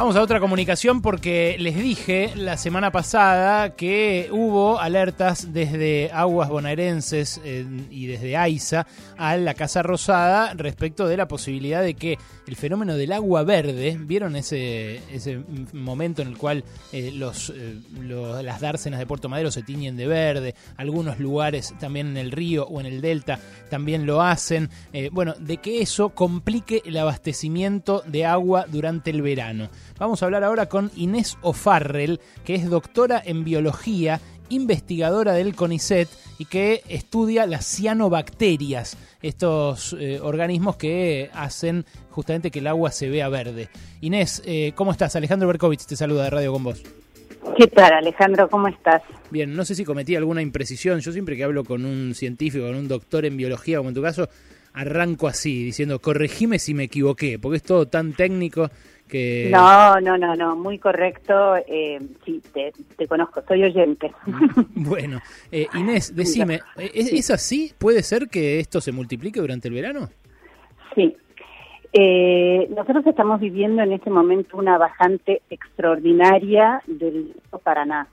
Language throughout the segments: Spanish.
Vamos a otra comunicación porque les dije la semana pasada que hubo alertas desde aguas bonaerenses y desde AISA a la Casa Rosada respecto de la posibilidad de que el fenómeno del agua verde, ¿vieron ese, ese momento en el cual eh, los, eh, las dársenas de Puerto Madero se tiñen de verde? Algunos lugares también en el río o en el delta también lo hacen. Eh, bueno, de que eso complique el abastecimiento de agua durante el verano. Vamos a hablar ahora con Inés O'Farrell, que es doctora en biología, investigadora del CONICET y que estudia las cianobacterias, estos eh, organismos que hacen justamente que el agua se vea verde. Inés, eh, ¿cómo estás? Alejandro Berkovich te saluda de Radio con vos. ¿Qué tal, Alejandro? ¿Cómo estás? Bien, no sé si cometí alguna imprecisión. Yo siempre que hablo con un científico, con un doctor en biología, como en tu caso, arranco así, diciendo, corregime si me equivoqué, porque es todo tan técnico que... No, no, no, no, muy correcto. Eh, sí, te, te conozco, soy oyente. Bueno, eh, Inés, decime, ¿es, ¿es así? ¿Puede ser que esto se multiplique durante el verano? Sí. Eh, nosotros estamos viviendo en este momento una bajante extraordinaria del Paraná.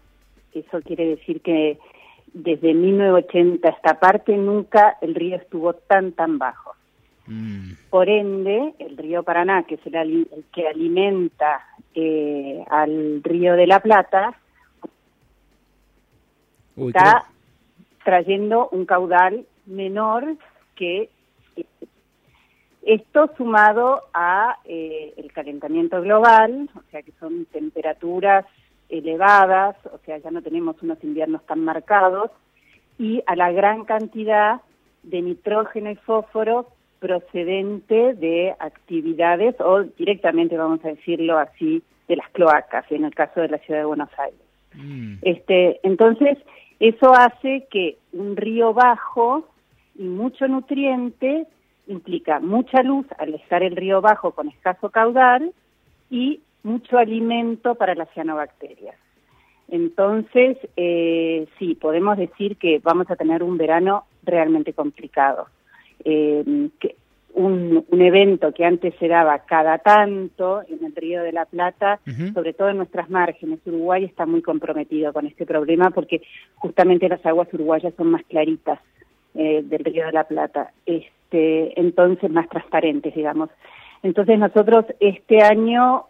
Eso quiere decir que desde 1980 a esta parte nunca el río estuvo tan, tan bajo. Mm, Por ende, el río Paraná, que es el, el que alimenta eh, al río de la Plata, uy, está trayendo un caudal menor que eh, esto sumado a eh, el calentamiento global, o sea que son temperaturas elevadas, o sea ya no tenemos unos inviernos tan marcados, y a la gran cantidad de nitrógeno y fósforo procedente de actividades o directamente, vamos a decirlo así, de las cloacas, en el caso de la ciudad de Buenos Aires. mm, Este, entonces, eso hace que un río bajo y mucho nutriente implica mucha luz al estar el río bajo con escaso caudal y mucho alimento para las cianobacterias. Entonces, eh, sí, podemos decir que vamos a tener un verano realmente complicado. Eh, que un, un evento que antes se daba cada tanto en el Río de la Plata, sobre todo en nuestras márgenes. Uruguay está muy comprometido con este problema porque justamente las aguas uruguayas son más claritas eh, del Río de la Plata, este, entonces más transparentes, digamos. Entonces nosotros este año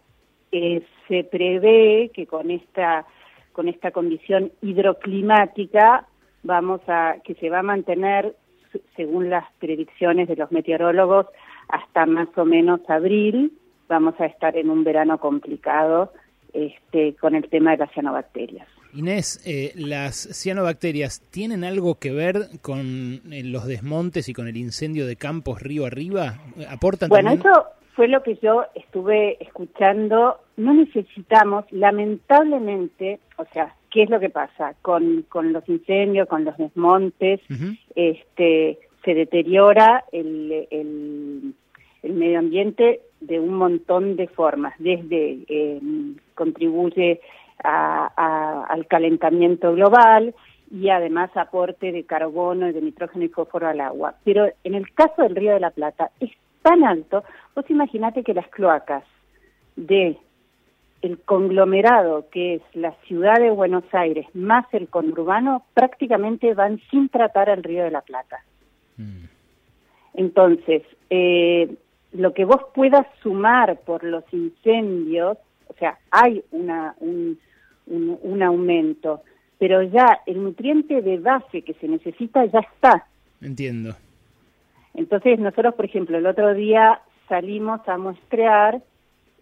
eh, se prevé que con esta con esta condición hidroclimática vamos a que se va a mantener se- según las predicciones de los meteorólogos hasta más o menos abril vamos a estar en un verano complicado este con el tema de las cianobacterias. Inés, eh, ¿las cianobacterias tienen algo que ver con eh, los desmontes y con el incendio de campos río arriba? ¿Aportan Bueno, también? eso fue lo que yo estuve escuchando. No necesitamos, lamentablemente, o sea, ¿qué es lo que pasa? Con, con los incendios, con los desmontes, este, se deteriora el, el, el medio ambiente de un montón de formas, desde eh, contribuye a- a- al calentamiento global y además aporte de carbono y de nitrógeno y fósforo al agua. Pero en el caso del Río de la Plata es tan alto, vos imaginate que las cloacas de el conglomerado que es la ciudad de Buenos Aires más el conurbano prácticamente van sin tratar al Río de la Plata. Mm. Entonces, eh, lo que vos puedas sumar por los incendios, o sea, hay una, un, un, un aumento, pero ya el nutriente de base que se necesita ya está. Entiendo. Entonces, nosotros, por ejemplo, el otro día salimos a muestrear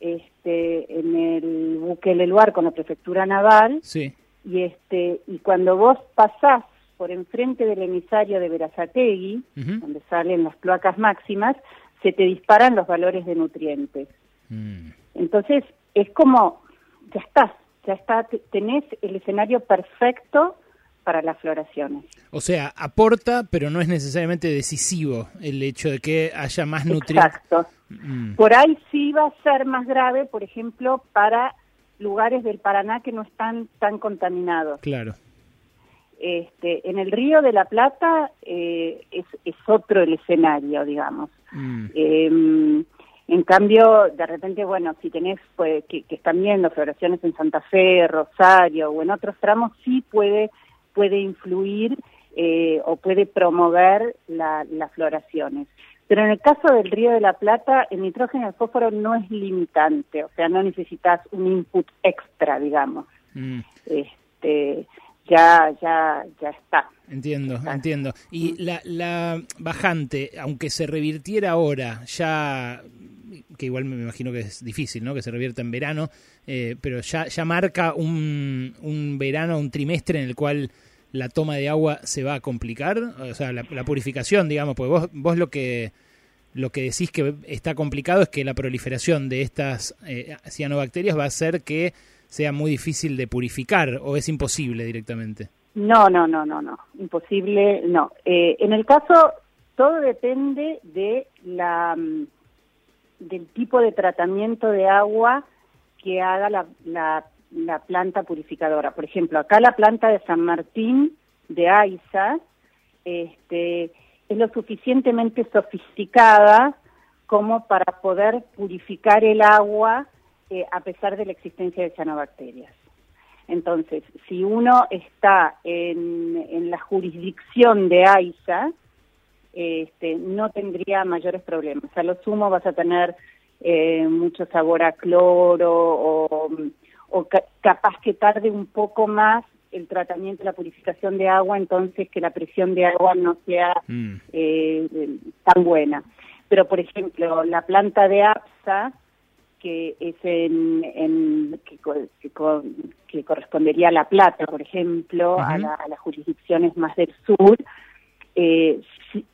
este, en el buque del lugar con la prefectura naval Sí. y este y cuando vos pasás por enfrente del emisario de Verazategui, donde salen las cloacas máximas, se te disparan los valores de nutrientes. Mm. Entonces, es como, ya está, ya está, te- tenés el escenario perfecto para las floraciones. O sea, aporta, pero no es necesariamente decisivo el hecho de que haya más nutrientes. Exacto. Mm. Por ahí sí va a ser más grave, por ejemplo, para lugares del Paraná que no están tan contaminados. Claro. Este, en el Río de la Plata eh, es, es otro el escenario, digamos. Mm. Eh, En cambio, de repente, bueno, si tenés pues, que, están viendo floraciones en Santa Fe, Rosario o en otros tramos, sí puede, puede influir eh, o puede promover las floraciones. Pero en el caso del Río de la Plata, el nitrógeno y el fósforo no es limitante, o sea, no necesitas un input extra, digamos. Mm. Este, ya, ya, ya está. Entiendo, entiendo. Y la, la bajante, aunque se revirtiera ahora, ya que igual me imagino que es difícil, ¿no? Que se revierta en verano, eh, pero ya, ya marca un, un verano, un trimestre en el cual la toma de agua se va a complicar, o sea, la, purificación, digamos, porque vos, vos lo que lo que decís que está complicado es que la proliferación de estas eh, cianobacterias va a hacer que sea muy difícil de purificar o es imposible directamente. No, no, no, no, no, imposible, no. Eh, en el caso, todo depende de la mm, del tipo de tratamiento de agua que haga la, la, planta purificadora. Por ejemplo, acá la planta de San Martín de AISA este, es lo suficientemente sofisticada como para poder purificar el agua eh, a pesar de la existencia de cianobacterias. Entonces, si uno está en, en la jurisdicción de AISA, este, no tendría mayores problemas. A lo sumo vas a tener eh, mucho sabor a cloro o, capaz que tarde un poco más el tratamiento, la purificación de agua, entonces que la presión de agua no sea mm. eh, tan buena. Pero, por ejemplo, la planta de APSA, que es en, que, correspondería a La Plata, por ejemplo, a, a, las jurisdicciones más del sur, eh,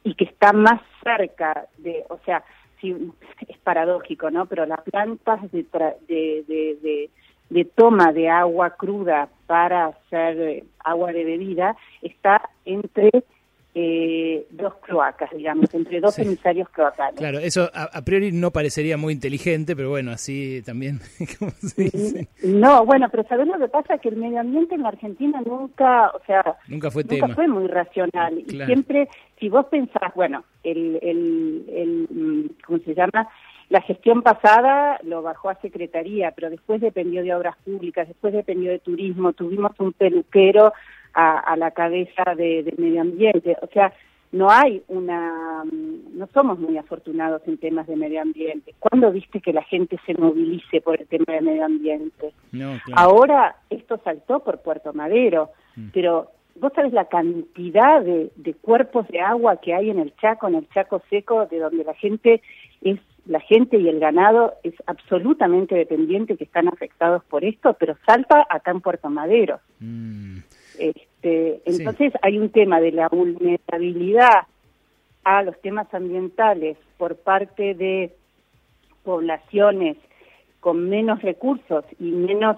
y que está más cerca de, o sea, si, es paradójico, ¿no? Pero las plantas de, de, de, de, toma de agua cruda para hacer eh, agua de bebida está entre eh, dos cloacas, digamos, entre dos emisarios cloacales. Claro, eso a, priori no parecería muy inteligente, pero bueno, así también. No, bueno, pero ¿sabes lo que pasa? Que el medio ambiente en la Argentina nunca, o sea, nunca fue, fue muy racional. Y siempre, si vos pensás, bueno, el, el, el, ¿cómo se llama? La gestión pasada lo bajó a Secretaría, pero después dependió de obras públicas, después dependió de turismo, tuvimos un peluquero a, la cabeza de, medio ambiente. O sea, no hay una, no somos muy afortunados en temas de medio ambiente. ¿Cuándo viste que la gente se movilice por el tema de medio ambiente? Ahora esto saltó por Puerto Madero, mm. pero vos sabés la cantidad de, de, cuerpos de agua que hay en el Chaco, en el Chaco seco, de donde la gente es la gente y el ganado es absolutamente dependiente que están afectados por esto, pero salta acá en Puerto Madero. Mm. Este, entonces hay un tema de la vulnerabilidad a los temas ambientales por parte de poblaciones con menos recursos y menos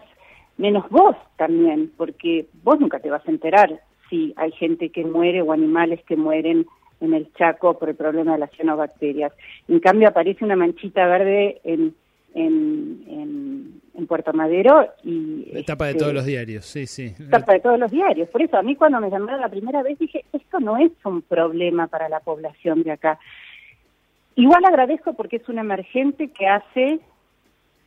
menos voz también, porque vos nunca te vas a enterar si hay gente que muere o animales que mueren en el Chaco por el problema de las cianobacterias. En cambio aparece una manchita verde en, en, en Puerto Madero y... Etapa de este, todos los diarios, sí, sí. Etapa de todos los diarios. Por eso a mí cuando me llamaron la primera vez dije, esto no es un problema para la población de acá. Igual agradezco porque es un emergente que hace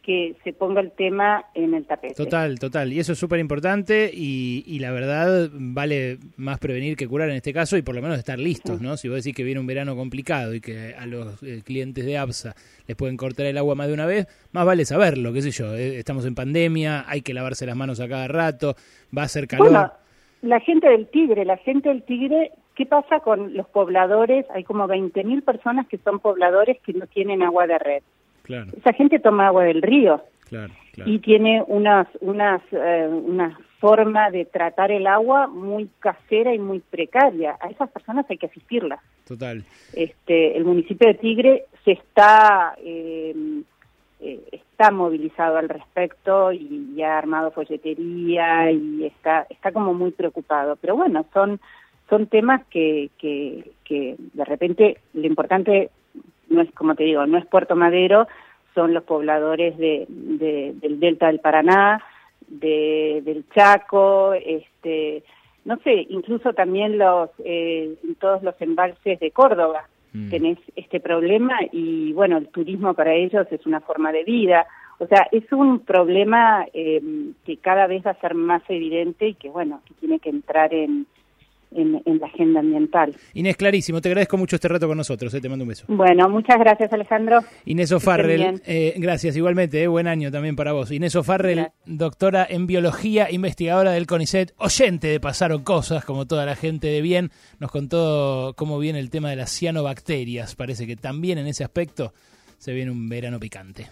que se ponga el tema en el tapete. Total, total. Y eso es súper importante y, y, la verdad vale más prevenir que curar en este caso y por lo menos estar listos, ¿no? Si vos decís que viene un verano complicado y que a los eh, clientes de APSA les pueden cortar el agua más de una vez, más vale saberlo, qué sé yo. Eh, estamos en pandemia, hay que lavarse las manos a cada rato, va a ser calor. Bueno, la gente del Tigre, la gente del Tigre ¿Qué pasa con los pobladores? Hay como 20.000 personas que son pobladores que no tienen agua de red. Esa gente toma agua del río y tiene unas, unas, eh, una forma de tratar el agua muy casera y muy precaria. A esas personas hay que asistirlas. Total. Este, el municipio de Tigre se está em, eh, está movilizado al respecto y, ya ha armado folletería y está está como muy preocupado. Pero bueno, son son temas que, que, que de repente lo importante no es como te digo, no es Puerto Madero, son los pobladores de, del Delta del Paraná, de, del Chaco, este, no sé, incluso también los, eh, todos los embalses de Córdoba. mm. tenés este problema y bueno, el turismo para ellos es una forma de vida. O sea, es un problema eh, que cada vez va a ser más evidente y que bueno, que tiene que entrar en, en, la agenda ambiental. Inés, clarísimo, te agradezco mucho este rato con nosotros, eh, te mando un beso. Bueno, muchas gracias Alejandro. Inés O'Farrell, eh, gracias igualmente, eh, buen año también para vos. Inés O'Farrell, doctora en biología, investigadora del CONICET, oyente de Pasaron Cosas, como toda la gente de bien, nos contó cómo viene el tema de las cianobacterias, parece que también en ese aspecto se viene un verano picante.